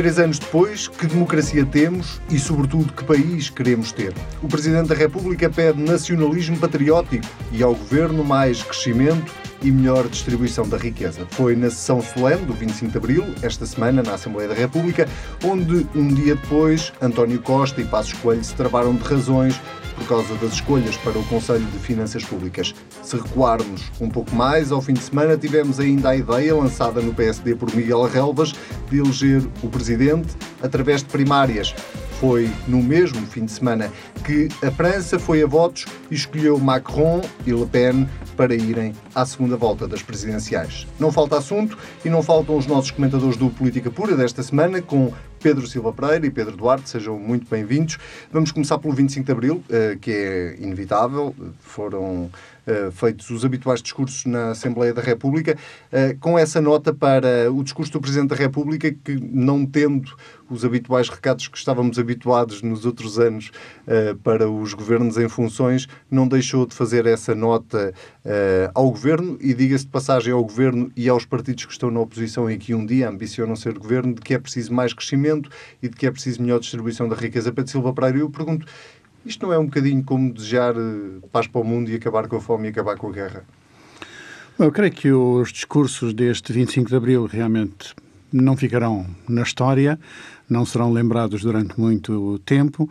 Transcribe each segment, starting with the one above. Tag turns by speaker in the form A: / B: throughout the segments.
A: 23 anos depois, que democracia temos e, sobretudo, que país queremos ter? O Presidente da República pede nacionalismo patriótico e ao Governo mais crescimento e melhor distribuição da riqueza. Foi na sessão solene do 25 de Abril, esta semana, na Assembleia da República, onde, um dia depois, António Costa e Passos Coelho se travaram de razões por causa das escolhas para o Conselho de Finanças Públicas. Se recuarmos um pouco mais, ao fim de semana tivemos ainda a ideia, lançada no PSD por Miguel Relvas, de eleger o Presidente através de primárias. Foi no mesmo fim de semana que a França foi a votos e escolheu Macron e Le Pen para irem à segunda volta das presidenciais. Não falta assunto e não faltam os nossos comentadores do Política Pura desta semana, com Pedro Silva Pereira e Pedro Duarte, sejam muito bem-vindos. Vamos começar pelo 25 de Abril, eh, que é inevitável. Foram feitos os habituais discursos na Assembleia da República, eh, com essa nota para o discurso do Presidente da República, que não tendo os habituais recados que estávamos habituados nos outros anos para os governos em funções, não deixou de fazer essa nota ao Governo e, diga-se de passagem, ao Governo e aos partidos que estão na oposição e que um dia ambicionam ser Governo, de que é preciso mais crescimento e de que é preciso melhor distribuição da riqueza. Pedro Silva Pereira, eu pergunto, isto não é um bocadinho como desejar eh, paz para o mundo e acabar com a fome e acabar com a guerra?
B: Eu creio que os discursos deste 25 de Abril realmente não ficarão na história, não serão lembrados durante muito tempo.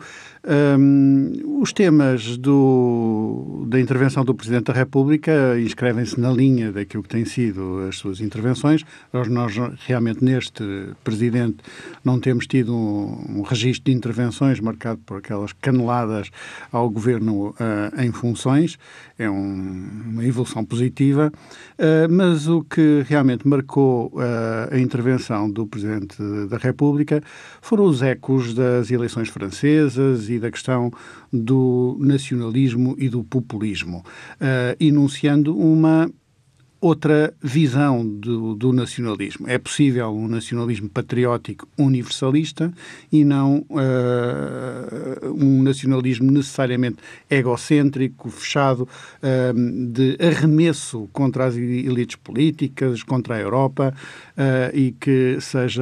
B: Um, os temas do, da intervenção do Presidente da República inscrevem-se na linha daquilo que têm sido as suas intervenções. Nós, nós realmente, neste Presidente, não temos tido um, um registro de intervenções marcado por aquelas caneladas ao Governo uh, em funções. É um, uma evolução positiva. Uh, mas o que realmente marcou uh, a intervenção do Presidente da República foram os ecos das eleições francesas e da questão do nacionalismo e do populismo, uh, enunciando uma outra visão do, do, nacionalismo. É possível um nacionalismo patriótico universalista e não uh, um nacionalismo necessariamente egocêntrico, fechado, uh, de arremesso contra as elites políticas, contra a Europa uh, e que seja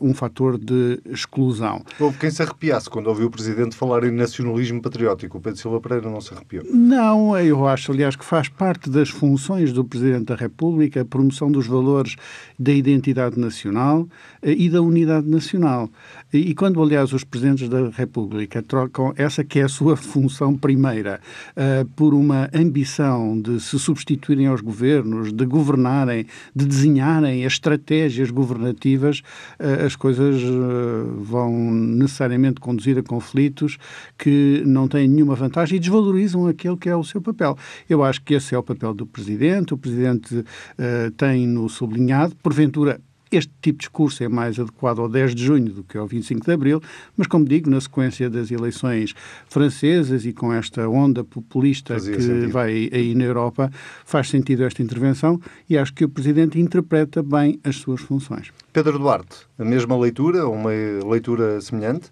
B: um fator de exclusão.
A: Houve quem se arrepiasse quando ouviu o Presidente falar em nacionalismo patriótico. O Pedro Silva Pereira não se arrepiou.
B: Não, eu acho, aliás, que faz parte das funções do Presidente da República a promoção dos valores da identidade nacional eh, e da unidade nacional. E quando, aliás, os Presidentes da República trocam essa que é a sua função primeira uh, por uma ambição de se substituírem aos governos, de governarem, de desenharem as estratégias governativas, uh, as coisas uh, vão necessariamente conduzir a conflitos que não têm nenhuma vantagem e desvalorizam aquele que é o seu papel. Eu acho que esse é o papel do Presidente. O Presidente uh, tem-no sublinhado. Porventura, este tipo de discurso é mais adequado ao 10 de junho do que ao 25 de abril, mas, como digo, na sequência das eleições francesas e com esta onda populista Fazia que sentido. vai aí na Europa, faz sentido esta intervenção e acho que o Presidente interpreta bem as suas funções.
A: Pedro Duarte, a mesma leitura ou uma leitura semelhante?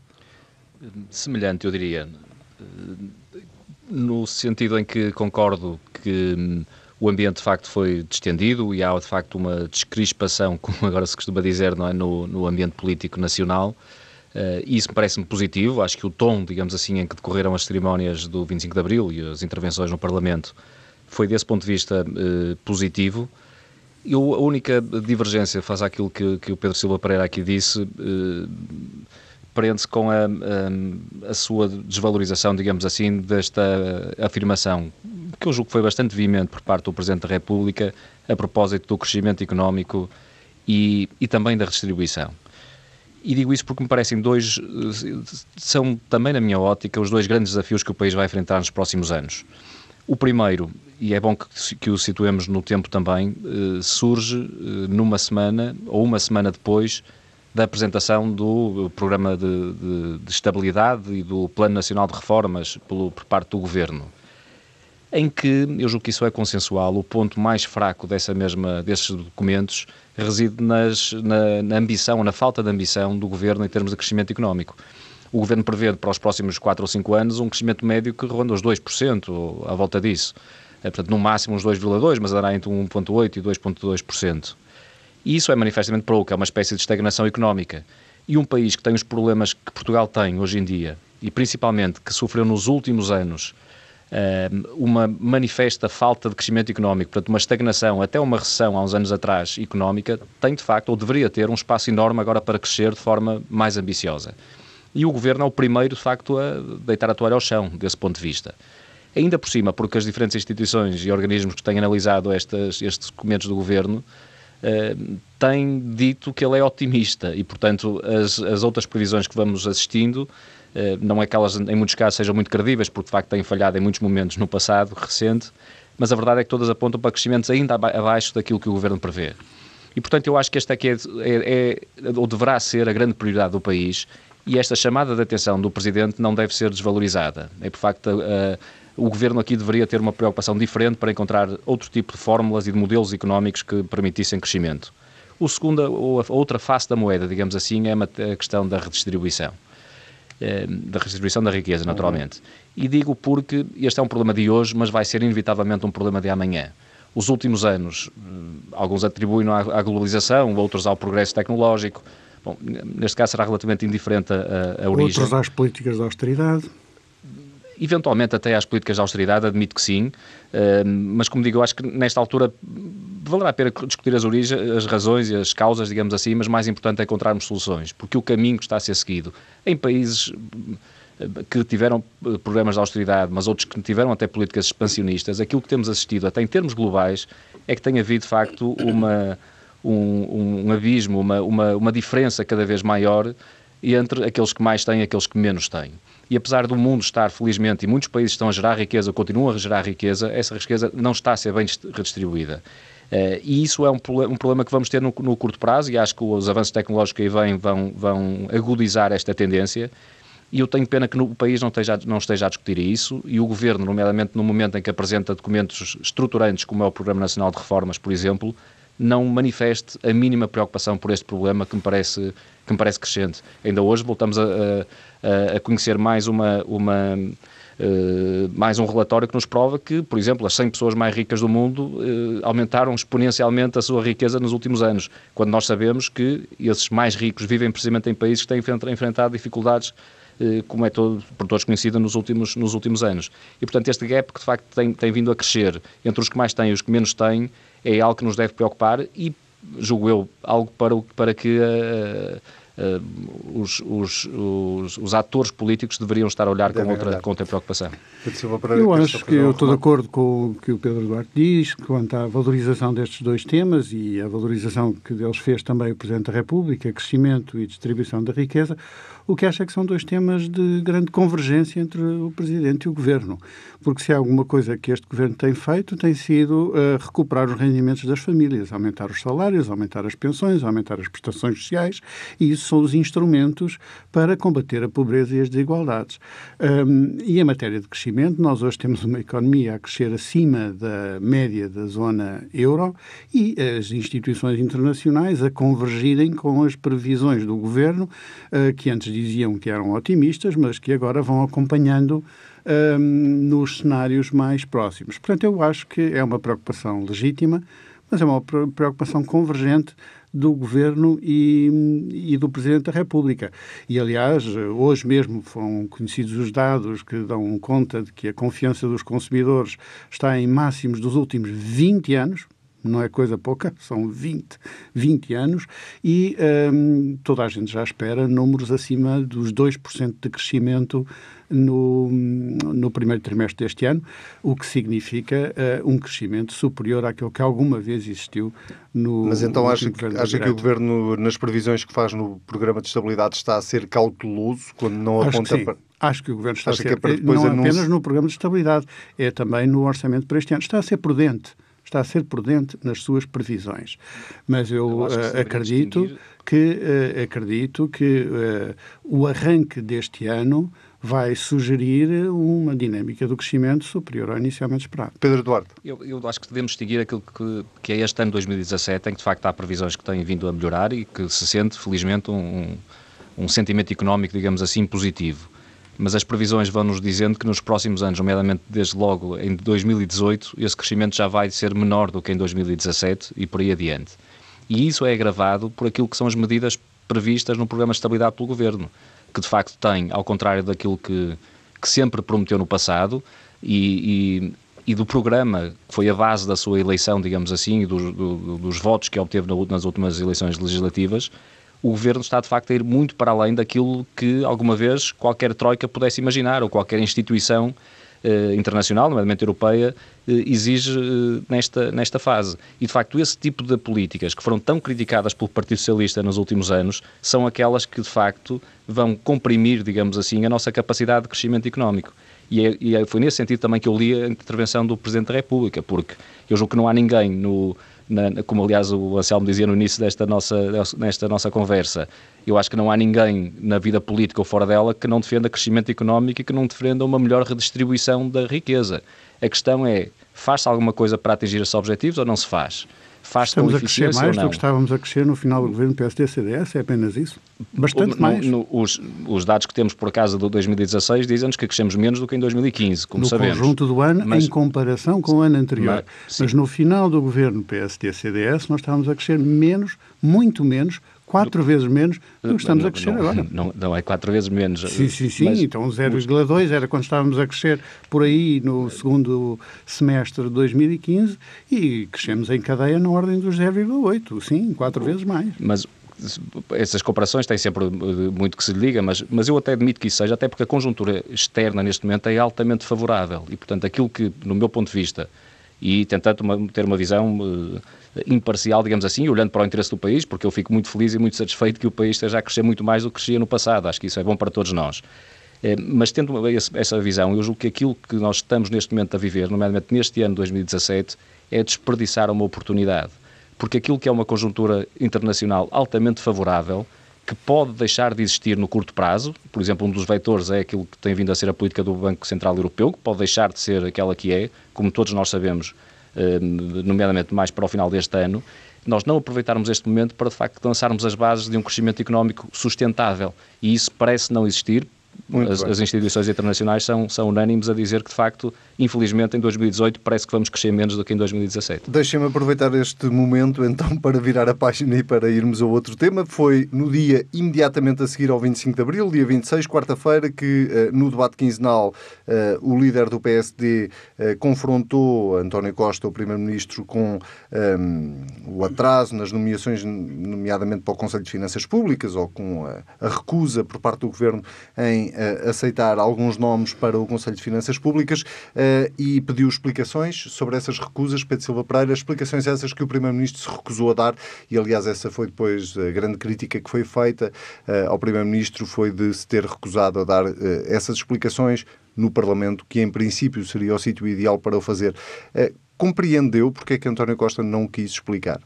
C: Semelhante, eu diria. No sentido em que concordo que hum, o ambiente de facto foi distendido e há de facto uma descrispação, como agora se costuma dizer, é, no, no ambiente político nacional. Uh, isso parece-me positivo. Acho que o tom, digamos assim, em que decorreram as cerimónias do 25 de Abril e as intervenções no Parlamento foi, desse ponto de vista, uh, positivo. E a única divergência face àquilo que, que o Pedro Silva Pereira aqui disse uh, prende-se com a, a, a, sua desvalorização, digamos assim, desta afirmação que eu julgo que foi bastante veemente por parte do Presidente da República a propósito do crescimento económico e, e também da redistribuição. E digo isso porque me parecem dois, são também na minha ótica, os dois grandes desafios que o país vai enfrentar nos próximos anos. O primeiro, e é bom que, que o situemos no tempo também, eh, surge eh, numa semana ou uma semana depois da apresentação do Programa de, de, de Estabilidade e do Plano Nacional de Reformas pelo, por parte do Governo em que, eu julgo que isso é consensual, o ponto mais fraco dessa mesma, desses documentos reside nas, na, na ambição, na falta de ambição do Governo em termos de crescimento económico. O Governo prevê para os próximos 4 ou 5 anos um crescimento médio que ronda os 2%, ou à volta disso. É, portanto, no máximo uns 2,2%, mas andará entre 1,8% e 2,2%. E isso é manifestamente pouco, é uma espécie de estagnação económica. E um país que tem os problemas que Portugal tem hoje em dia, e principalmente que sofreu nos últimos anos uma manifesta falta de crescimento económico, portanto, uma estagnação, até uma recessão há uns anos atrás económica, tem de facto, ou deveria ter, um espaço enorme agora para crescer de forma mais ambiciosa. E o governo é o primeiro, de facto, a deitar a toalha ao chão, desse ponto de vista. Ainda por cima, porque as diferentes instituições e organismos que têm analisado estas, estes documentos do governo uh, têm dito que ele é otimista e, portanto, as, as outras previsões que vamos assistindo eh, não é que elas, em muitos casos, sejam muito credíveis, porque de facto têm falhado em muitos momentos no passado recente, mas a verdade é que todas apontam para crescimentos ainda abaixo daquilo que o governo prevê. E, portanto, eu acho que esta aqui é, é, é, ou deverá ser a grande prioridade do país e esta chamada de atenção do Presidente não deve ser desvalorizada. É, por facto, uh, o Governo aqui deveria ter uma preocupação diferente para encontrar outro tipo de fórmulas e de modelos económicos que permitissem crescimento. O segundo, ou a outra face da moeda, digamos assim, é a questão da redistribuição. Eh, da redistribuição da riqueza, naturalmente. E digo porque este é um problema de hoje, mas vai ser inevitavelmente um problema de amanhã. Os últimos anos, eh, alguns atribuem à globalização, outros ao progresso tecnológico. Bom, neste caso será relativamente indiferente a, a origem.
B: Outros às políticas de austeridade
C: eventualmente até às políticas de austeridade, admito que sim, uh, mas como digo, eu acho que nesta altura valerá a pena discutir as origens, as razões e as causas, digamos assim, mas mais importante é encontrarmos soluções, porque o caminho que está a ser seguido em países eh, que tiveram eh, problemas de austeridade, mas outros que tiveram até políticas expansionistas, aquilo que temos assistido, até em termos globais, é que tem havido, de facto, uma, um, um abismo, uma, uma, uma diferença cada vez maior entre aqueles que mais têm e aqueles que menos têm. E apesar do mundo estar, felizmente, e muitos países estão a gerar riqueza, continuam a gerar riqueza, essa riqueza não está a ser bem redistribuída. Uh, e isso é um, um, problema que vamos ter no, no, curto prazo e acho que os avanços tecnológicos que aí vêm vão, vão agudizar esta tendência. E eu tenho pena que no, o país não esteja, não esteja a discutir isso e o Governo, nomeadamente no momento em que apresenta documentos estruturantes, como é o Programa Nacional de Reformas, por exemplo, não manifeste a mínima preocupação por este problema que me parece, que me parece crescente. Ainda hoje voltamos a, a, a conhecer mais uma, uma Uh, mais um relatório que nos prova que, por exemplo, as 100 pessoas mais ricas do mundo uh, aumentaram exponencialmente a sua riqueza nos últimos anos, quando nós sabemos que esses mais ricos vivem precisamente em países que têm enfrentado dificuldades, uh, como é todo, por todos conhecida, nos últimos, nos últimos anos. E, portanto, este gap que, de facto, tem, tem vindo a crescer entre os que mais têm e os que menos têm, é algo que nos deve preocupar e, julgo eu, algo para, para que uh, os, os, os, os, atores políticos deveriam estar a olhar com outra, com outra preocupação.
B: Eu acho que eu estou de acordo com o que o Pedro Duarte diz quanto à valorização destes dois temas e a valorização que deles fez também o Presidente da República, crescimento e distribuição da riqueza. O que acho é que são dois temas de grande convergência entre o Presidente e o Governo. Porque se há alguma coisa que este Governo tem feito, tem sido uh, recuperar os rendimentos das famílias, aumentar os salários, aumentar as pensões, aumentar as prestações sociais, e isso são os instrumentos para combater a pobreza e as desigualdades. Um, e em matéria de crescimento, nós hoje temos uma economia a crescer acima da média da zona euro e as instituições internacionais a convergirem com as previsões do Governo, uh, que antes diziam que eram otimistas, mas que agora vão acompanhando um, nos cenários mais próximos. Portanto, eu acho que é uma preocupação legítima, mas é uma preocupação convergente do Governo e, e, do Presidente da República. E, aliás, hoje mesmo foram conhecidos os dados que dão conta de que a confiança dos consumidores está em máximos dos últimos 20 anos, não é coisa pouca, são 20, 20 anos, e um, toda a gente já espera números acima dos 2% de crescimento no, no primeiro trimestre deste ano, o que significa uh, um crescimento superior àquele que alguma vez existiu no.
A: Mas então acha, que, acha que o Governo, nas previsões que faz no Programa de Estabilidade, está a ser cauteloso quando não
B: Acho
A: aponta
B: para. Acho que o Governo está Acha a ser, é não anúncio... apenas no Programa de Estabilidade, é também no Orçamento para este ano. Está a ser prudente está a ser prudente nas suas previsões. Mas eu, eu uh, acredito, que, uh, acredito que uh, o arranque deste ano vai sugerir uma dinâmica do crescimento superior ao inicialmente esperado.
A: Pedro Duarte.
C: Eu, eu acho que devemos seguir aquilo que, que é este ano 2017, em que de facto há previsões que têm vindo a melhorar e que se sente, felizmente, um, um sentimento económico, digamos assim, positivo mas as previsões vão nos dizendo que nos próximos anos, nomeadamente desde logo em 2018, esse crescimento já vai ser menor do que em 2017 e por aí adiante. E isso é agravado por aquilo que são as medidas previstas no programa de estabilidade pelo Governo, que de facto tem, ao contrário daquilo que, que sempre prometeu no passado, e, e, e, do programa que foi a base da sua eleição, digamos assim, e do, dos votos que obteve nas últimas eleições legislativas, o governo está de facto a ir muito para além daquilo que alguma vez qualquer troika pudesse imaginar ou qualquer instituição eh, internacional, nomeadamente europeia, eh, exige eh, nesta, nesta fase. E de facto, esse tipo de políticas que foram tão criticadas pelo Partido Socialista nos últimos anos são aquelas que de facto vão comprimir, digamos assim, a nossa capacidade de crescimento económico. E, é, e é, foi nesse sentido também que eu li a intervenção do Presidente da República, porque eu julgo que não há ninguém no, na, como aliás o Anselmo dizia no início desta nossa, nesta nossa conversa, eu acho que não há ninguém na vida política ou fora dela que não defenda crescimento económico e que não defenda uma melhor redistribuição da riqueza. A questão é, faz-se alguma coisa para atingir esses objetivos ou não se faz?
B: Faz Estamos a crescer mais do que estávamos a crescer no final do governo PSD-CDS, é apenas isso? Bastante mais.
C: No, os, os, dados que temos por acaso do 2016 dizem-nos que crescemos menos do que em 2015, como
B: no
C: sabemos.
B: No conjunto do ano, mas, em comparação com o ano anterior. Mas, mas no final do governo PSD-CDS nós estávamos a crescer menos, muito menos, quatro vezes menos do que estamos
C: não,
B: a crescer
C: não,
B: agora.
C: Não, não, é quatro vezes menos.
B: Sim, sim, sim. Mas, então 0,2 era quando estávamos a crescer por aí no segundo semestre de 2015 e crescemos em cadeia na ordem dos 0,8. Sim, quatro vezes mais.
C: Mas essas comparações têm sempre muito que se liga, mas, mas eu até admito que isso seja, até porque a conjuntura externa neste momento é altamente favorável e, portanto, aquilo que, no meu ponto de vista, e tentando ter uma visão uh, imparcial, digamos assim, olhando para o interesse do país, porque eu fico muito feliz e muito satisfeito que o país esteja a crescer muito mais do que crescia no passado. Acho que isso é bom para todos nós. É, mas tendo essa visão, eu julgo que aquilo que nós estamos neste momento a viver, nomeadamente neste ano de 2017, é desperdiçar uma oportunidade. Porque aquilo que é uma conjuntura internacional altamente favorável, que pode deixar de existir no curto prazo, por exemplo, um dos vetores é aquilo que tem vindo a ser a política do Banco Central Europeu, que pode deixar de ser aquela que é, como todos nós sabemos, eh, nomeadamente mais para o final deste ano, nós não aproveitarmos este momento para, de facto, lançarmos as bases de um crescimento económico sustentável. E isso parece não existir, as, as, instituições internacionais são, são unânimes a dizer que, de facto, infelizmente, em 2018 parece que vamos crescer menos do que em 2017.
A: Deixem-me aproveitar este momento, então, para virar a página e para irmos a outro tema. Foi no dia imediatamente a seguir ao 25 de abril, dia 26, quarta-feira, que eh, no debate quinzenal eh, o líder do PSD eh, confrontou António Costa, o primeiro-ministro, com um, o atraso nas nomeações, nomeadamente para o Conselho de Finanças Públicas, ou com a, a recusa por parte do governo em aceitar alguns nomes para o Conselho de Finanças Públicas uh, e pediu explicações sobre essas recusas. Pedro Silva Pereira, explicações essas que o Primeiro-Ministro se recusou a dar e, aliás, essa foi depois a grande crítica que foi feita uh, ao Primeiro-Ministro foi de se ter recusado a dar essas explicações no Parlamento, que em princípio seria o sítio ideal para o fazer. compreendeu porque é que António Costa não quis explicar?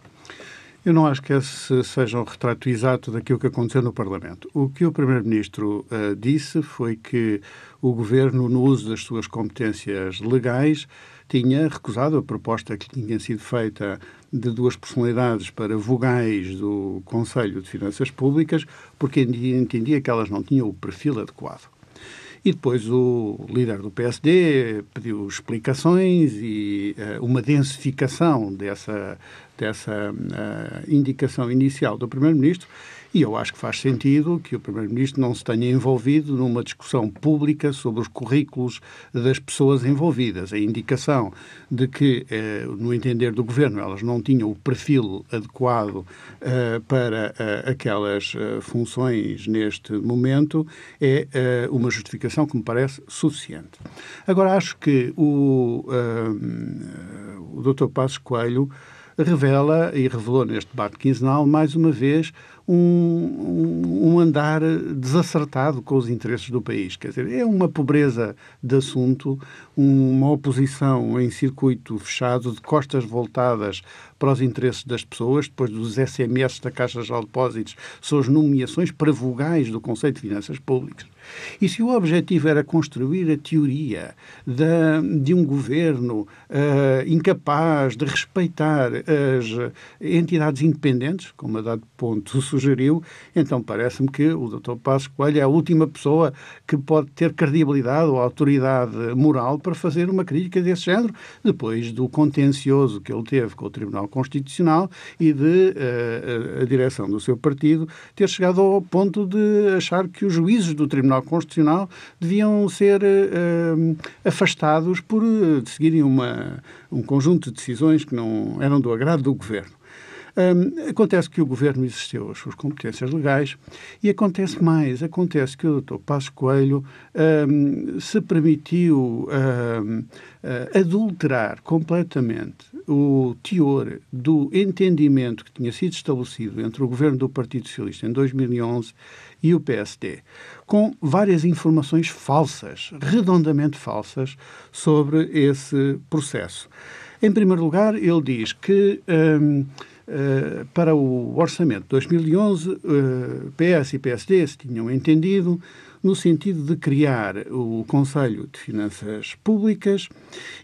B: Eu não acho que esse seja um retrato exato daquilo que aconteceu no Parlamento. O que o Primeiro-Ministro uh, disse foi que o Governo, no uso das suas competências legais, tinha recusado a proposta que tinha sido feita de duas personalidades para vogais do Conselho de Finanças Públicas, porque entendia que elas não tinham o perfil adequado. E depois o líder do PSD pediu explicações e uh, uma densificação dessa, dessa uh, indicação inicial do Primeiro-Ministro e eu acho que faz sentido que o Primeiro-Ministro não se tenha envolvido numa discussão pública sobre os currículos das pessoas envolvidas. A indicação de que, eh, no entender do Governo, elas não tinham o perfil adequado eh, para eh, aquelas eh, funções neste momento é eh, uma justificação que me parece suficiente. Agora, acho que o, eh, o Dr. Passos Coelho revela e revelou neste debate quinzenal, mais uma vez, um, um, andar desacertado com os interesses do país. Quer dizer, é uma pobreza de assunto, uma oposição em circuito fechado, de costas voltadas para os interesses das pessoas, depois dos SMS da Caixa de Depósitos, são nomeações para vogais do Conselho de Finanças Públicas. E se o objetivo era construir a teoria de, de um governo uh, incapaz de respeitar as entidades independentes, como a dado ponto sugeriu, então parece-me que o Dr. Passos Coelho é a última pessoa que pode ter credibilidade ou autoridade moral para fazer uma crítica desse género, depois do contencioso que ele teve com o Tribunal Constitucional e de uh, a direção do seu partido ter chegado ao ponto de achar que os juízes do Tribunal Constitucional deviam ser uh, afastados por uh, seguirem uma, um conjunto de decisões que não eram do agrado do governo. Um, acontece que o governo exerceu as suas competências legais e acontece mais, acontece que o Dr. Passos Coelho um, se permitiu um, adulterar completamente o teor do entendimento que tinha sido estabelecido entre o governo do Partido Socialista em 2011 e o PSD, com várias informações falsas, redondamente falsas, sobre esse processo. Em primeiro lugar, ele diz que uh, para o orçamento de 2011, uh, PS e PSD se tinham entendido no sentido de criar o Conselho de Finanças Públicas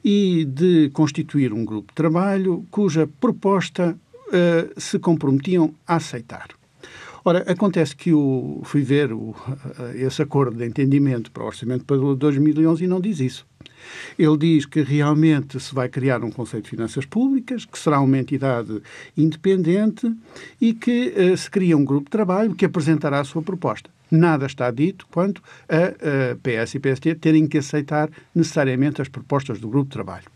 B: e de constituir um grupo de trabalho cuja proposta uh, se comprometiam a aceitar. Ora, acontece que eu fui ver o, esse acordo de entendimento para o orçamento para 2011 e não diz isso. Ele diz que realmente se vai criar um Conselho de Finanças Públicas, que será uma entidade independente e que uh, se cria um grupo de trabalho que apresentará a sua proposta. Nada está dito quanto a, a PS e PST terem que aceitar necessariamente as propostas do grupo de trabalho.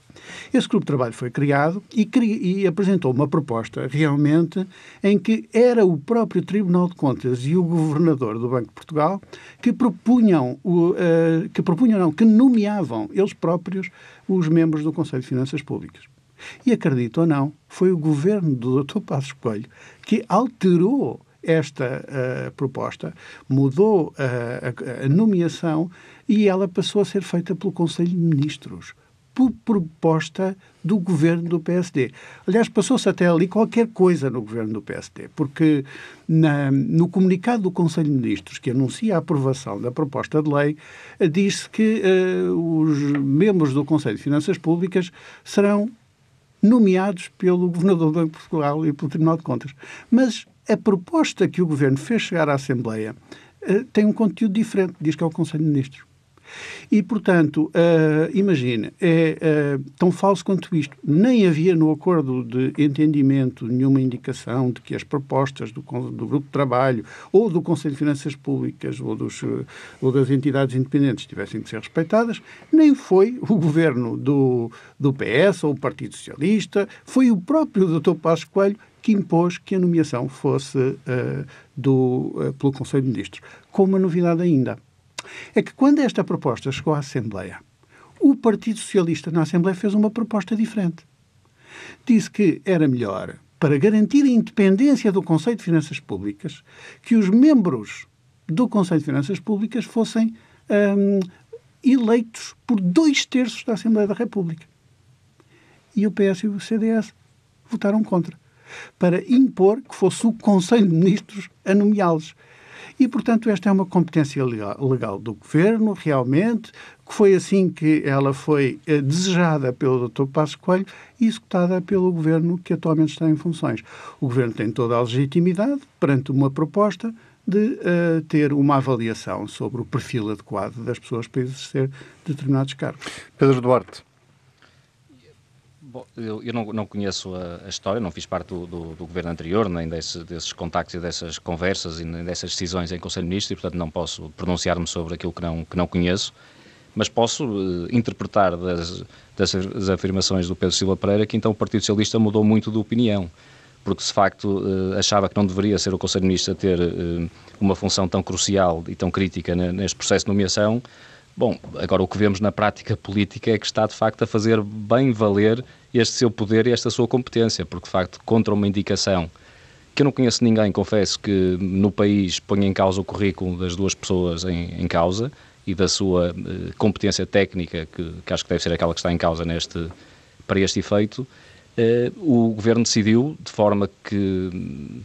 B: Esse grupo de trabalho foi criado e, e, apresentou uma proposta realmente em que era o próprio Tribunal de Contas e o governador do Banco de Portugal que propunham, uh, que propunham não, que nomeavam eles próprios os membros do Conselho de Finanças Públicas. E acredito ou não, foi o governo do Dr. Passos Coelho que alterou esta uh, proposta, mudou uh, a, a nomeação e ela passou a ser feita pelo Conselho de Ministros por proposta do governo do PSD. Aliás, passou-se até ali qualquer coisa no governo do PSD, porque na, no comunicado do Conselho de Ministros, que anuncia a aprovação da proposta de lei, diz-se que uh, os membros do Conselho de Finanças Públicas serão nomeados pelo Governador do Banco de Portugal e pelo Tribunal de Contas. Mas a proposta que o Governo fez chegar à Assembleia uh, tem um conteúdo diferente, diz que é o Conselho de Ministros. E, portanto, uh, imagine, é uh, tão falso quanto isto. Nem havia no acordo de entendimento nenhuma indicação de que as propostas do, do Grupo de Trabalho ou do Conselho de Finanças Públicas ou, dos, uh, ou das entidades independentes tivessem de ser respeitadas, nem foi o governo do, do PS ou o Partido Socialista, foi o próprio Dr. Passos Coelho que impôs que a nomeação fosse do, pelo Conselho de Ministros. Com uma novidade ainda é que quando esta proposta chegou à Assembleia, o Partido Socialista na Assembleia fez uma proposta diferente. Disse que era melhor, para garantir a independência do Conselho de Finanças Públicas, que os membros do Conselho de Finanças Públicas fossem hum, eleitos por dois terços da Assembleia da República. E o PS e o CDS votaram contra, para impor que fosse o Conselho de Ministros a nomeá-los. E, portanto, esta é uma competência legal, do Governo, realmente, que foi assim que ela foi eh, desejada pelo Dr. Passos Coelho e executada pelo Governo que atualmente está em funções. O Governo tem toda a legitimidade perante uma proposta de uh, ter uma avaliação sobre o perfil adequado das pessoas para exercer determinados cargos.
A: Pedro Duarte.
C: Bom, eu, eu não, não, conheço a, a, história, não fiz parte do, do, do governo anterior, nem desse, desses contactos e dessas conversas e nem dessas decisões em Conselho de Ministros e, portanto, não posso pronunciar-me sobre aquilo que não, que não conheço, mas posso uh, interpretar das, das, afirmações do Pedro Silva Pereira que então o Partido Socialista mudou muito de opinião, porque de facto uh, achava que não deveria ser o Conselho de Ministros a ter uh, uma função tão crucial e tão crítica neste processo de nomeação. Bom, agora o que vemos na prática política é que está de facto a fazer bem valer este seu poder e esta sua competência, porque de facto contra uma indicação que eu não conheço ninguém, confesso, que no país ponha em causa o currículo das duas pessoas em, em causa e da sua eh, competência técnica, que, que, acho que deve ser aquela que está em causa neste, para este efeito, eh, o governo decidiu, de forma que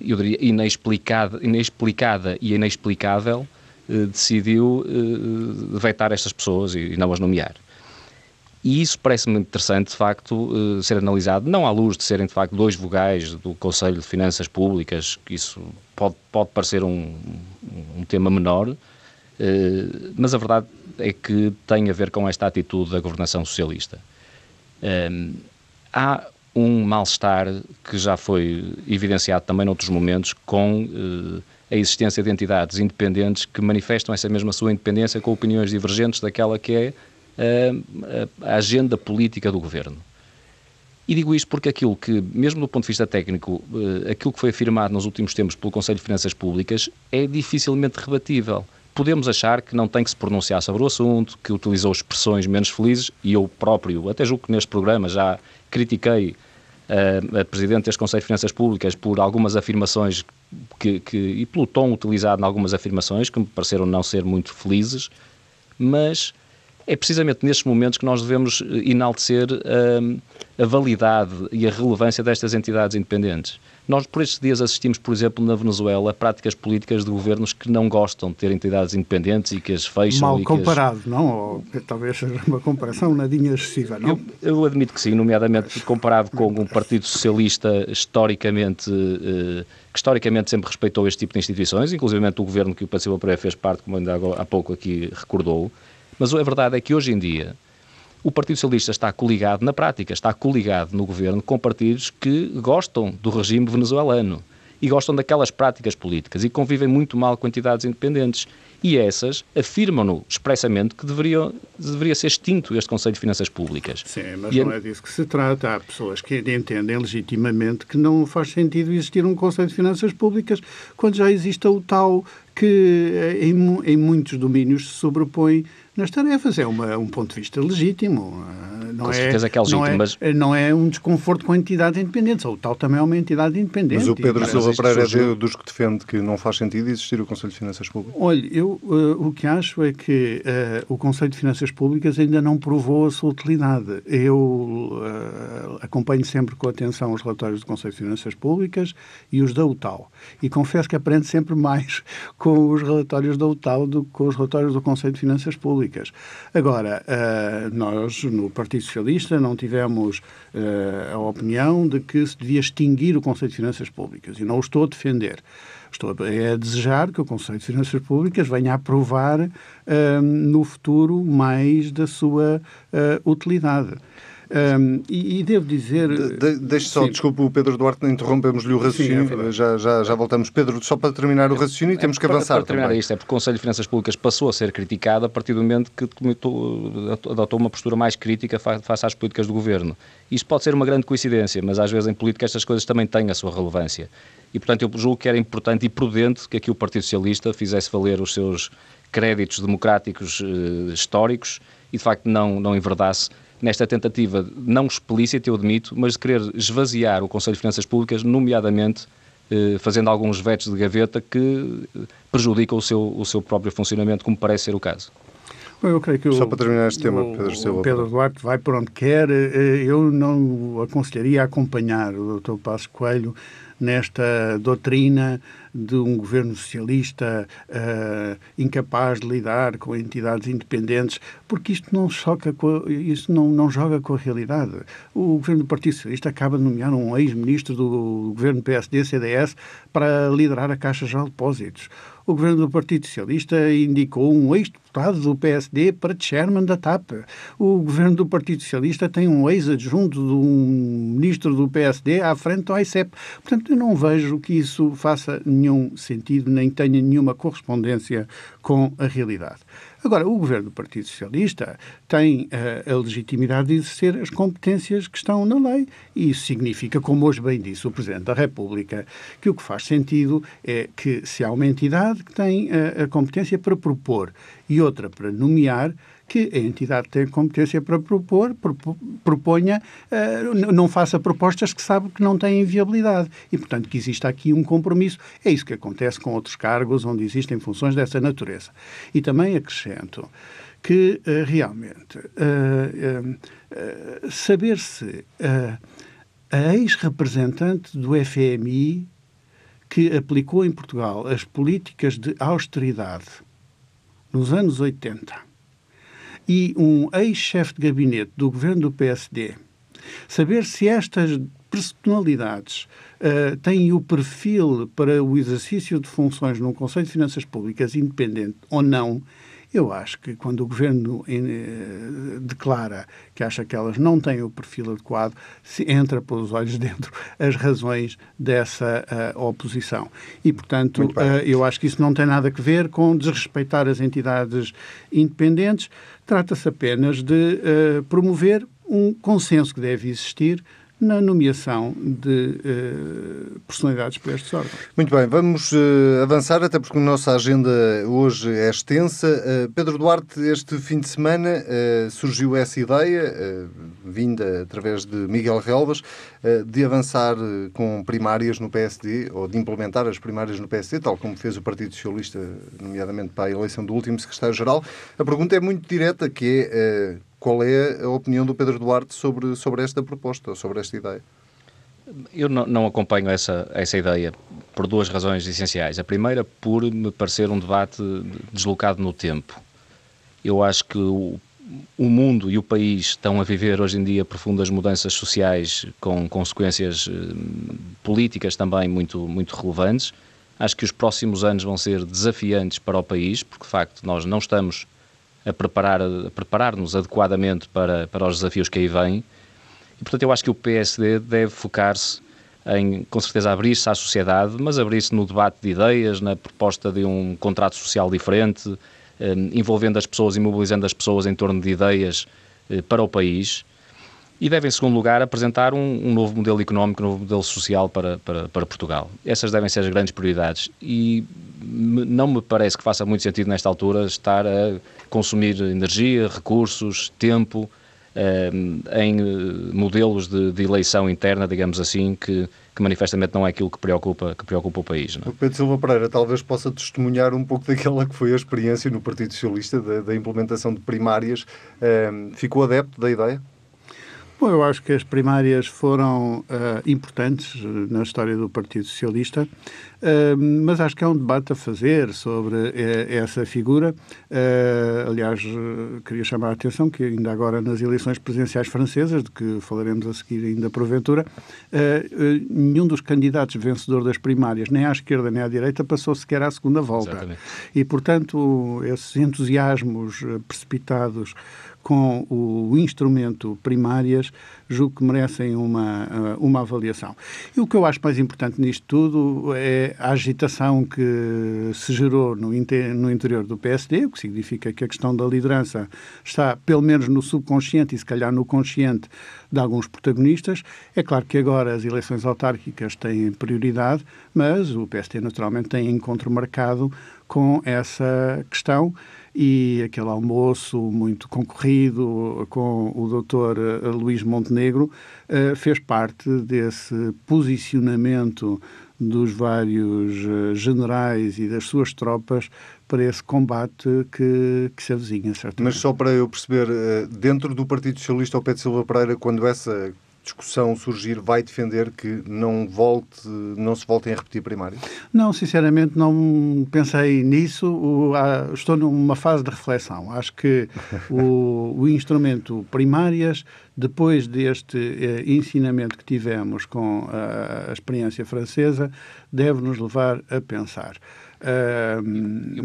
C: eu diria inexplicada, inexplicada e inexplicável, decidiu vetar estas pessoas e não as nomear. E isso parece-me interessante, de facto, ser analisado, não à luz de serem, de facto, dois vogais do Conselho de Finanças Públicas, que isso pode, pode parecer um, um tema menor, mas a verdade é que tem a ver com esta atitude da governação socialista. há um mal-estar que já foi evidenciado também noutros momentos com a existência de entidades independentes que manifestam essa mesma sua independência com opiniões divergentes daquela que é uh, a agenda política do governo. E digo isto porque aquilo que, mesmo do ponto de vista técnico, uh, aquilo que foi afirmado nos últimos tempos pelo Conselho de Finanças Públicas é dificilmente rebatível. Podemos achar que não tem que se pronunciar sobre o assunto, que utilizou expressões menos felizes, e eu próprio, até julgo que neste programa já critiquei uh, a Presidente deste Conselho de Finanças Públicas por algumas afirmações que, que, e pelo tom utilizado em algumas afirmações que me pareceram não ser muito felizes, mas é precisamente nestes momentos que nós devemos enaltecer uh, a validade e a relevância destas entidades independentes. Nós, por estes dias, assistimos, por exemplo, na Venezuela, práticas políticas de governos que não gostam de ter entidades independentes e que as fecham.
B: Mal comparado, as... não? Ou, talvez seja uma comparação nadinha excessiva, não?
C: Eu, eu, admito que sim, nomeadamente comparado com um Partido Socialista historicamente. Eh, que historicamente sempre respeitou este tipo de instituições, inclusive o governo que o Passivo Pereira fez parte, como ainda há pouco aqui recordou. Mas a verdade é que hoje em dia o Partido Socialista está coligado, na prática, está coligado no governo com partidos que gostam do regime venezuelano e gostam daquelas práticas políticas e convivem muito mal com entidades independentes. E essas afirmam-no expressamente que deveria, deveria ser extinto este Conselho de Finanças Públicas.
B: Sim, mas e não é disso que se trata. Há pessoas que entendem legitimamente que não faz sentido existir um Conselho de Finanças Públicas quando já existe o tal que eh, em, em muitos domínios se sobrepõe nas tarefas. É uma, um ponto de vista legítimo.
C: Eh, não com é, certeza que é legítimo,
B: não é,
C: mas...
B: Não é um desconforto com entidades independentes. O tal também é uma entidade independente.
A: Mas o Pedro Silva Pereira é dos que defende que não faz sentido existir o Conselho de Finanças Públicas?
B: Olha, eu uh, o que acho é que uh, o Conselho de Finanças Públicas ainda não provou a sua utilidade. Eu uh, acompanho sempre com atenção os relatórios do Conselho de Finanças Públicas e os da UTAL. E confesso que aprendo sempre mais com os relatórios da UTAL do que com os relatórios do Conselho de Finanças Públicas. Agora, nós no Partido Socialista não tivemos a opinião de que se devia extinguir o Conselho de Finanças Públicas e não o estou a defender. Estou a desejar que o Conselho de Finanças Públicas venha a aprovar uh, no futuro mais da sua utilidade. Um, e, e, devo dizer. De,
A: de, deixe só, sim. desculpe, o Pedro Duarte, interrompemos-lhe o raciocínio, sim, é já, já, já voltamos. Pedro, só para terminar o raciocínio, é, temos que avançar.
C: Para, para terminar isto, é porque o Conselho de Finanças Públicas passou a ser criticado a partir do momento que adotou uma postura mais crítica face às políticas do governo. Isto pode ser uma grande coincidência, mas às vezes em política estas coisas também têm a sua relevância. E, portanto, eu julgo que era importante e prudente que aqui o Partido Socialista fizesse valer os seus créditos democráticos eh, históricos e, de facto, não, não enverdasse nesta tentativa não explícita, eu admito, mas de querer esvaziar o Conselho de Finanças Públicas, nomeadamente eh, fazendo alguns vetos de gaveta que prejudicam o seu, o seu próprio funcionamento, como parece ser o caso.
B: Eu creio que o,
A: Só para terminar este tema, Pedro Silva.
B: O Pedro Duarte vai por onde quer. Eh, eu não aconselharia a acompanhar o Dr. Passos Coelho nesta doutrina de um governo socialista uh, incapaz de lidar com entidades independentes, porque isto não choca a, isso não, não joga com a realidade. O governo do Partido Socialista acaba de nomear um ex-ministro do governo PSD-CDS para liderar a Caixa Geral de Depósitos o governo do Partido Socialista indicou um ex-deputado do PSD para chairman da TAP. O governo do Partido Socialista tem um ex-adjunto de um ministro do PSD à frente do ICEP. Portanto, eu não vejo que isso faça nenhum sentido, nem tenha nenhuma correspondência com a realidade. Agora, o governo do Partido Socialista tem uh, a legitimidade de exercer as competências que estão na lei. E isso significa, como hoje bem disse o Presidente da República, que o que faz sentido é que se há uma entidade que tem uh, a competência para propor e outra para nomear, que a entidade tem competência para propor, proponha, uh, não faça propostas que sabe que não têm viabilidade. E, portanto, que exista aqui um compromisso. É isso que acontece com outros cargos onde existem funções dessa natureza. E também acrescento que, uh, realmente, uh, saber se a ex-representante do FMI que aplicou em Portugal as políticas de austeridade nos anos 80, e um ex-chefe de gabinete do governo do PSD, saber se estas personalidades uh, têm o perfil para o exercício de funções num Conselho de Finanças Públicas independente ou não, eu acho que quando o governo eh, declara que acha que elas não têm o perfil adequado, se entra pelos olhos dentro as razões dessa uh, oposição. E, portanto, uh, eu acho que isso não tem nada a ver com desrespeitar as entidades independentes. Trata-se apenas de uh, promover um consenso que deve existir na nomeação de uh, personalidades para estes órgãos.
A: Muito bem, vamos uh, avançar, até porque a nossa agenda hoje é extensa. Uh, Pedro Duarte, este fim de semana surgiu essa ideia, vinda através de Miguel Relvas, de avançar com primárias no PSD, ou de implementar as primárias no PSD, tal como fez o Partido Socialista, nomeadamente para a eleição do último secretário-geral. A pergunta é muito direta, que é qual é a opinião do Pedro Duarte sobre, sobre esta proposta, sobre esta ideia?
C: Eu não, não, acompanho essa, essa ideia por duas razões essenciais. A primeira, por me parecer um debate deslocado no tempo. Eu acho que o, o mundo e o país estão a viver hoje em dia profundas mudanças sociais com consequências eh, políticas também muito, muito relevantes. Acho que os próximos anos vão ser desafiantes para o país, porque de facto nós não estamos a preparar a preparar-nos adequadamente para, para os desafios que aí vêm. E, portanto, eu acho que o PSD deve focar-se em, com certeza, abrir-se à sociedade, mas abrir-se no debate de ideias, na proposta de um contrato social diferente, eh, envolvendo as pessoas e mobilizando as pessoas em torno de ideias eh, para o país. E deve, em segundo lugar, apresentar um, um novo modelo económico, um novo modelo social para, para, para Portugal. Essas devem ser as grandes prioridades. E não me parece que faça muito sentido, nesta altura, estar a consumir energia, recursos, tempo eh, em eh, modelos de, de, eleição interna, digamos assim, que, que, manifestamente não é aquilo que preocupa, que preocupa o país. Não é?
A: O Pedro Silva Pereira talvez possa testemunhar um pouco daquela que foi a experiência no Partido Socialista da, implementação de primárias. Eh, ficou adepto da ideia?
B: Bom, eu acho que as primárias foram uh, importantes na história do Partido Socialista, uh, mas acho que é um debate a fazer sobre uh, essa figura. aliás, queria chamar a atenção que ainda agora nas eleições presidenciais francesas, de que falaremos a seguir ainda porventura, nenhum dos candidatos vencedor das primárias, nem à esquerda nem à direita, passou sequer à segunda volta. Exatamente. E, portanto, esses entusiasmos precipitados com o instrumento primárias, julgo que merecem uma, uh, uma avaliação. E o que eu acho mais importante nisto tudo é a agitação que se gerou no, no interior do PSD, o que significa que a questão da liderança está, pelo menos no subconsciente e se calhar no consciente de alguns protagonistas. É claro que agora as eleições autárquicas têm prioridade, mas o PSD naturalmente tem encontro marcado com essa questão e aquele almoço muito concorrido com o doutor eh, Luís Montenegro uh, fez parte desse posicionamento dos vários uh, generais e das suas tropas para esse combate que, que se avizinha, certamente.
A: Mas só para eu perceber, dentro do Partido Socialista, o Pedro Silva Pereira, quando essa discussão surgir, vai defender que não, volte, não se voltem a repetir primários?
B: Não, sinceramente não pensei nisso. estou numa fase de reflexão. Acho que o, o instrumento primárias, depois deste eh, ensinamento que tivemos com a, a experiência francesa, deve nos levar a pensar. Uh,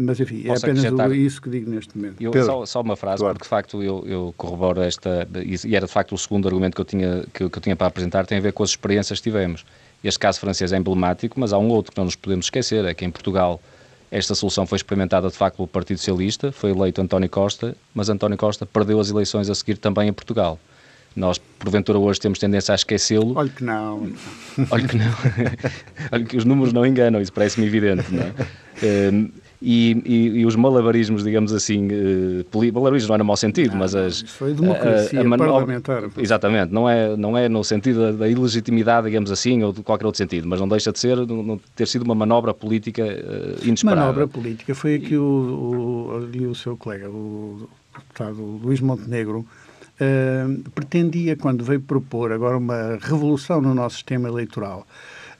B: mas enfim, é apenas o, isso que digo neste momento.
C: Eu, só, só, uma frase, porque de facto eu, eu corroboro esta, e era de facto o segundo argumento que eu, tinha, que, que eu tinha para apresentar, tem a ver com as experiências que tivemos. Este caso francês é emblemático, mas há um outro que não nos podemos esquecer, é que em Portugal esta solução foi experimentada de facto pelo Partido Socialista, foi eleito António Costa, mas António Costa perdeu as eleições a seguir também em Portugal. Nós, porventura, hoje temos tendência a esquecê-lo.
B: Olha que não.
C: Olha que não. Olha que os números não enganam, isso parece-me evidente, não é? Um, e, e, e, os malabarismos, digamos assim, uh, malabarismos não é no mau sentido, não, mas as...
B: Isso foi democracia a, a parlamentar.
C: Exatamente, não é, não é no sentido da, da, ilegitimidade, digamos assim, ou de qualquer outro sentido, mas não deixa de ser, não, ter sido uma manobra política uh, inesperada.
B: Manobra política, foi aqui o, o, ali o seu colega, o deputado Luís Montenegro, pretendia, quando veio propor agora uma revolução no nosso sistema eleitoral,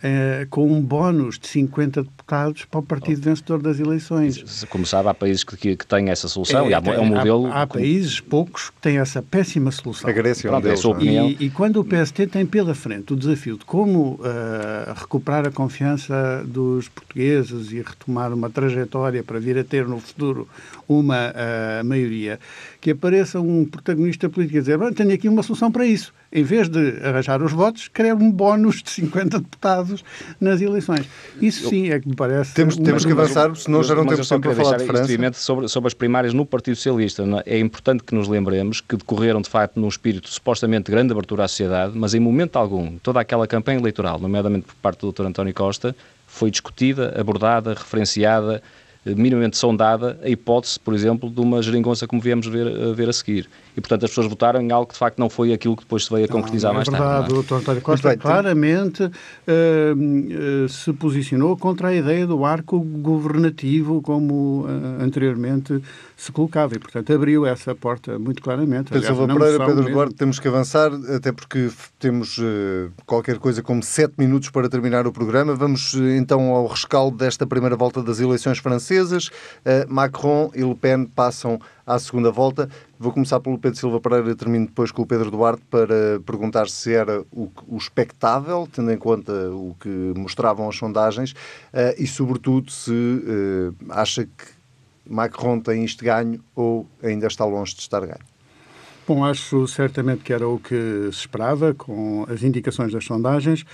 B: eh, com um bónus de 50 deputados para o partido vencedor das eleições.
C: Como sabe, há países que, que têm essa solução é, e há, é um modelo...
B: Há, há países, poucos, que têm essa péssima solução.
A: A Grécia é um deles,
B: é? e, e quando o PST tem pela frente o desafio de como uh, recuperar a confiança dos portugueses e retomar uma trajetória para vir a ter no futuro uma uh, maioria, que apareça um protagonista político a dizer, tenho aqui uma solução para isso em vez de arranjar os votos, querer um bónus de 50 deputados nas eleições. Isso sim é que me parece...
A: Temos, temos que avançar, senão já não temos tempo para falar de França.
C: Sobre, sobre as primárias no Partido Socialista, é? é importante que nos lembremos que decorreram, de facto, num espírito supostamente de grande abertura à sociedade, mas em momento algum, toda aquela campanha eleitoral, nomeadamente por parte do Dr. António Costa, foi discutida, abordada, referenciada, minimamente sondada a hipótese, por exemplo, de uma geringonça como viemos ver, a ver a seguir. E, portanto, as pessoas votaram em algo que, de facto, não foi aquilo que depois se veio a concretizar
B: não,
C: não é
B: mais
C: verdade,
B: tarde. É verdade, o Dr. António Costa bem, claramente uh, uh, se posicionou contra a ideia do arco governativo, como uh, anteriormente se colocava, e, portanto, abriu essa porta muito claramente.
A: Pedro Silva Pereira, Pedro Eduardo, temos que avançar, até porque temos qualquer coisa como sete minutos para terminar o programa. Vamos, então, ao rescaldo desta primeira volta das eleições francesas. Macron e Le Pen passam à segunda volta. Vou começar pelo Pedro Silva Pereira e termino depois com o Pedro Duarte para perguntar se era o, o tendo em conta o que mostravam as sondagens, uh, e sobretudo se uh, acha que Macron tem isto ganho ou ainda está longe de estar ganho.
B: Bom, acho certamente que era o que se esperava com as indicações das sondagens.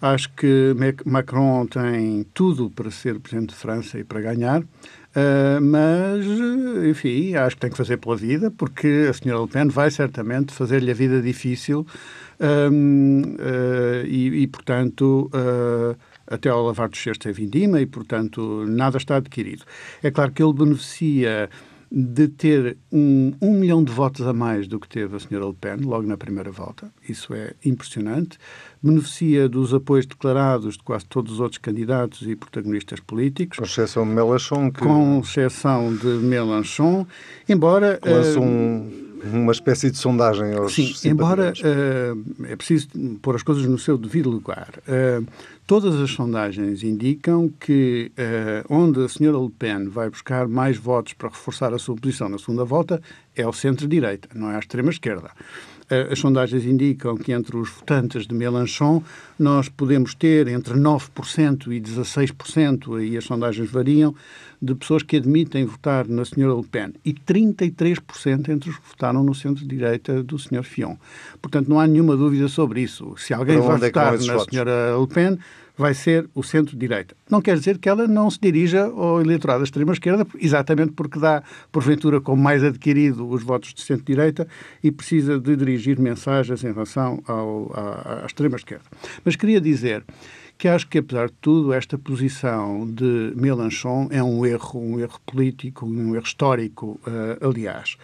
B: Acho que Macron tem tudo para ser Presidente de França e para ganhar. Uh, mas, enfim, acho que tem que fazer pela vida, porque a senhora Le Pen vai certamente fazer-lhe a vida difícil um, uh, e, e, portanto, uh, até ao lavar dos cestos é vindima e, portanto, nada está adquirido. É claro que ele beneficia de ter um, um milhão de votos a mais do que teve a senhora Le Pen logo na primeira volta. Isso é impressionante. Beneficia dos apoios declarados de quase todos os outros candidatos e protagonistas políticos.
A: Com exceção de Mélenchon. Que...
B: Com exceção de Mélenchon. Embora...
A: Lança uh, um uma espécie de sondagem aos
B: Sim, embora uh, é preciso pôr as coisas no seu devido lugar. Uh, todas as sondagens indicam que uh, onde a senhora Le Pen vai buscar mais votos para reforçar a sua posição na segunda volta é ao centro-direita, não é à extrema-esquerda. Eh, as sondagens indicam que entre os votantes de Mélenchon nós podemos ter entre 9% e 16%, aí as sondagens variam, de pessoas que admitem votar na senhora Le Pen e 33% entre os que votaram no centro-direita do senhor Fion. Portanto, não há nenhuma dúvida sobre isso. Se alguém vai é votar na votos? senhora Le Pen, vai ser o centro-direita. Não quer dizer que ela não se dirija ao eleitorado da extrema-esquerda, exatamente porque dá, porventura, como mais adquirido os votos de centro-direita e precisa de dirigir mensagens em relação ao, à, à extrema-esquerda. Mas queria dizer que acho que, apesar de tudo, esta posição de Mélenchon é um erro, um erro político, um erro histórico, uh, aliás.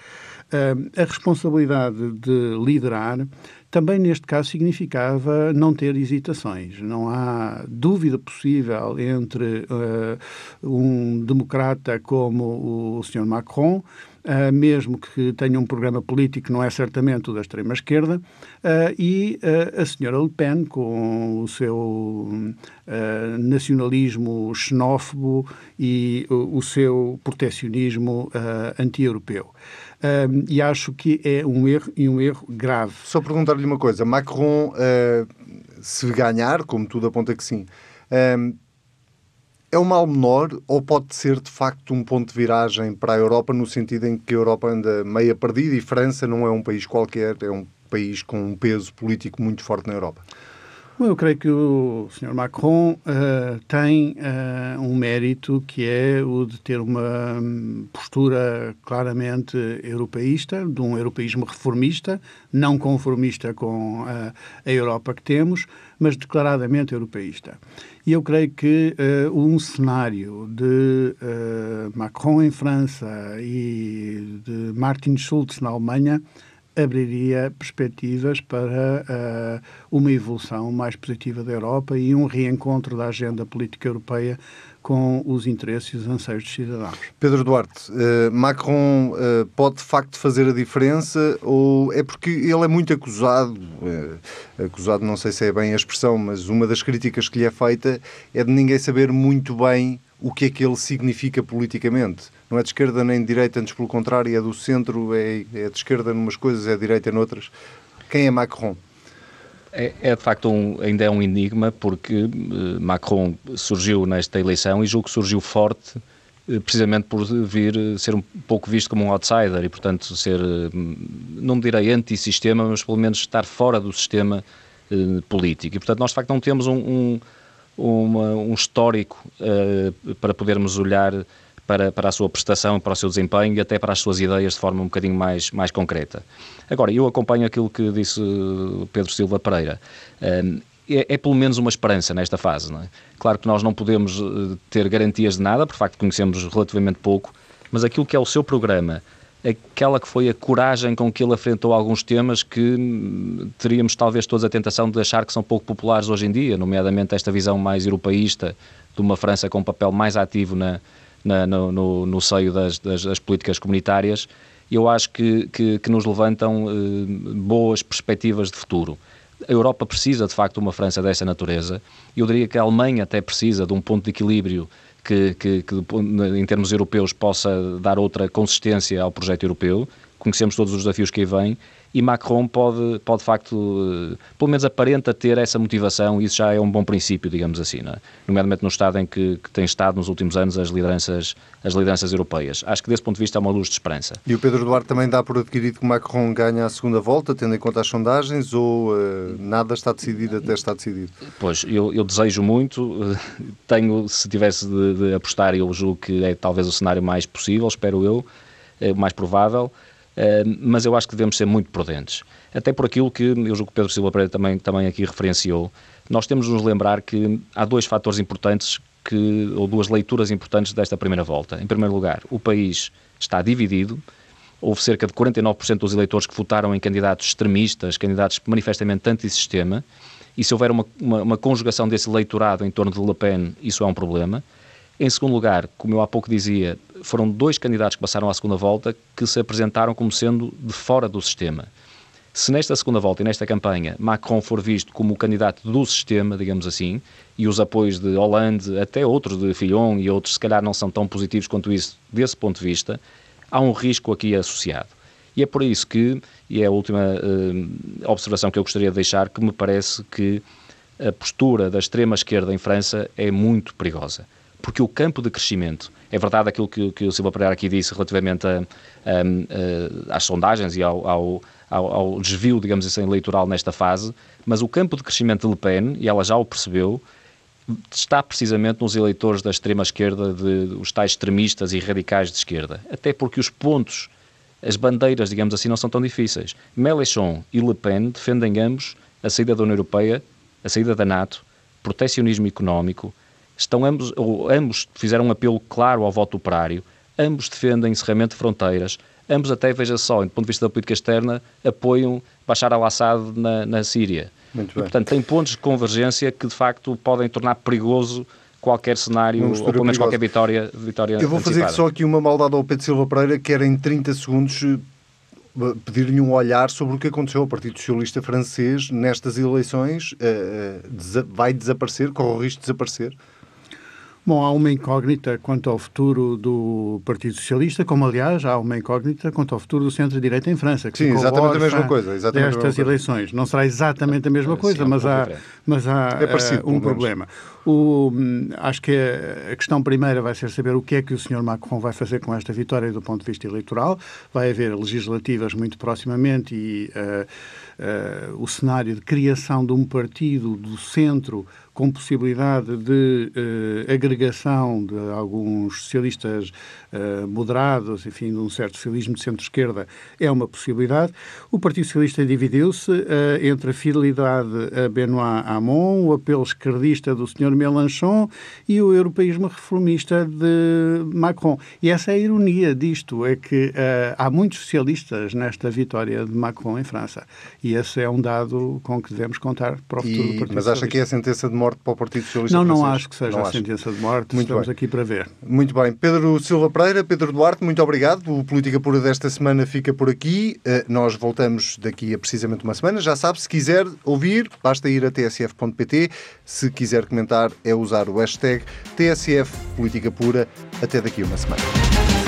B: Uh, a responsabilidade de liderar também neste caso significava não ter hesitações. Não há dúvida possível entre uh, um democrata como o Sr. Macron, Uh, mesmo que tenha um programa político que não é certamente o da extrema-esquerda, uh, e uh, a senhora Le Pen, com o seu nacionalismo xenófobo e o, o seu proteccionismo anti-europeu. Um, e acho que é um erro e um erro grave.
A: Só perguntar-lhe uma coisa: Macron, uh, se ganhar, como tudo aponta que sim, um, é um mal menor ou pode ser de facto um ponto de viragem para a Europa, no sentido em que a Europa anda meia perdida e França não é um país qualquer, é um país com um peso político muito forte na Europa?
B: Eu creio que o Sr. Macron uh, tem uh, um mérito que é o de ter uma postura claramente europeísta, de um europeísmo reformista, não conformista com uh, a Europa que temos, mas declaradamente europeísta. E eu creio que um cenário de Macron em França e de Martin Schulz na Alemanha abriria perspectivas para uh, uma evolução mais positiva da Europa e um reencontro da agenda política europeia com os interesses e os anseios dos cidadãos.
A: Pedro Duarte, uh, Macron uh, pode de facto fazer a diferença ou é porque ele é muito acusado, acusado não sei se é bem a expressão, mas uma das críticas que lhe é feita é de ninguém saber muito bem o que é que ele significa politicamente. Não é de esquerda nem de direita, antes pelo contrário, é do centro, é, é de esquerda numas coisas, é de direita noutras. Quem é Macron?
C: É, é, de facto um, ainda é um enigma porque uh, Macron surgiu nesta eleição e julgo que surgiu forte uh, precisamente por vir uh, ser um pouco visto como um outsider e portanto ser, não direi anti-sistema, mas pelo menos estar fora do sistema político. E portanto nós de facto não temos um, um, uma, um histórico para podermos olhar para, para a sua prestação, para o seu desempenho e até para as suas ideias de forma um bocadinho mais, mais concreta. Agora, eu acompanho aquilo que disse Pedro Silva Pereira. Um, é, é, pelo menos uma esperança nesta fase. É? Claro que nós não podemos eh, ter garantias de nada, por facto conhecemos relativamente pouco, mas aquilo que é o seu programa, aquela que foi a coragem com que ele enfrentou alguns temas que hum, teríamos talvez todos a tentação de achar que são pouco populares hoje em dia, nomeadamente esta visão mais europeísta de uma França com um papel mais ativo na, na, no, no, no, seio das, das, das, políticas comunitárias, eu acho que, que, que nos levantam eh, boas perspectivas de futuro. A Europa precisa, de facto, de uma França dessa natureza. Eu diria que a Alemanha até precisa de um ponto de equilíbrio que, que, que, em termos europeus, possa dar outra consistência ao projeto europeu. Conhecemos todos os desafios que aí vêm e Macron pode, pode de facto, eh, pelo menos aparenta ter essa motivação e isso já é um bom princípio, digamos assim, não é? nomeadamente no estado em que, que tem estado nos últimos anos as lideranças, as lideranças europeias. Acho que desse ponto de vista é uma luz de esperança.
A: E o Pedro Duarte também dá por adquirido que Macron ganha a segunda volta, tendo em conta as sondagens, ou uh, nada está decidido até está decidido?
C: Pois, eu, eu desejo muito, tenho, se tivesse de, de apostar, eu julgo que é talvez o cenário mais possível, espero eu, mais provável, mas eu acho que devemos ser muito prudentes. Até por aquilo que eu julgo que Pedro Silva Pereira também, também aqui referenciou, nós temos de nos lembrar que há dois fatores importantes que, ou duas leituras importantes desta primeira volta. Em primeiro lugar, o país está dividido, houve cerca de 49% dos eleitores que votaram em candidatos extremistas, candidatos manifestamente anti-sistema, e se houver uma, uma, uma conjugação desse eleitorado em torno de Le Pen, isso é um problema. Em segundo lugar, como eu há pouco dizia, foram dois candidatos que passaram à segunda volta que se apresentaram como sendo de fora do sistema. Se nesta segunda volta e nesta campanha Macron for visto como o candidato do sistema, digamos assim, e os apoios de Hollande, até outros de Fillon e outros, se calhar não são tão positivos quanto isso desse ponto de vista, há um risco aqui associado. E é por isso que, e é a última uh, observação que eu gostaria de deixar, que me parece que a postura da extrema-esquerda em França é muito perigosa porque o campo de crescimento, é verdade aquilo que, que o Silva Pereira aqui disse relativamente a, a, a, às sondagens e ao, ao, ao, desvio, digamos assim, eleitoral nesta fase, mas o campo de crescimento de Le Pen, e ela já o percebeu, está precisamente nos eleitores da extrema-esquerda, os tais extremistas e radicais de esquerda. Até porque os pontos, as bandeiras, digamos assim, não são tão difíceis. Mélenchon e Le Pen defendem ambos a saída da União Europeia, a saída da NATO, protecionismo económico, estão ambos, ou ambos fizeram um apelo claro ao voto operário, ambos defendem encerramento de fronteiras, ambos até, veja só, do ponto de vista da política externa, apoiam Bashar al-Assad na, na Síria. Muito bem. E, portanto, tem pontos de convergência que, de facto, podem tornar perigoso qualquer cenário, ou pelo menos qualquer vitória, vitória
A: Eu vou
C: antecipada.
A: fazer só aqui uma maldade ao Pedro Silva Pereira, que era em 30 segundos eh, pedir-lhe um olhar sobre o que aconteceu ao Partido Socialista francês nestas eleições. Uh, vai desaparecer? Corre o risco de desaparecer?
B: Bom, há uma incógnita quanto ao futuro do Partido Socialista, como aliás há uma incógnita quanto ao futuro do centro-direita em França.
A: Que Sim, exatamente a mesma coisa.
B: Exatamente destas eleições. Não será exatamente a mesma coisa, Sim, mas, há, mas há é parecido, uh, um problema. O, hum, acho que a questão primeira vai ser saber o que é que o Sr. Macron vai fazer com esta vitória do ponto de vista eleitoral. Vai haver legislativas muito proximamente e uh, uh, o cenário de criação de um partido do centro com possibilidade de uh, agregação de alguns socialistas uh, moderados, enfim, de um certo socialismo de centro-esquerda, é uma possibilidade. O Partido Socialista dividiu-se uh, entre a fidelidade a Benoît Hamon, o apelo esquerdista do Sr. Mélenchon e o europeísmo reformista de Macron. E essa é a ironia disto, é que há muitos socialistas nesta vitória de Macron em França. E esse é um dado com que devemos contar para o futuro
A: e,
B: do Partido
A: Mas acha que é a sentença de morte para o Partido Socialista
B: Não,
A: francês?
B: não acho que seja não a acho. sentença de morte.
A: Muito
B: Estamos
A: bem.
B: aqui para ver.
A: Muito bem. Pedro Silva Pereira, Pedro Duarte, muito obrigado. O Política Pura desta semana fica por aqui. Uh, nós voltamos daqui a precisamente uma semana. Já sabe, se quiser ouvir, basta ir a tsf.pt. Se quiser comentar, é usar o hashtag TSF Política Pura. Até daqui a uma semana.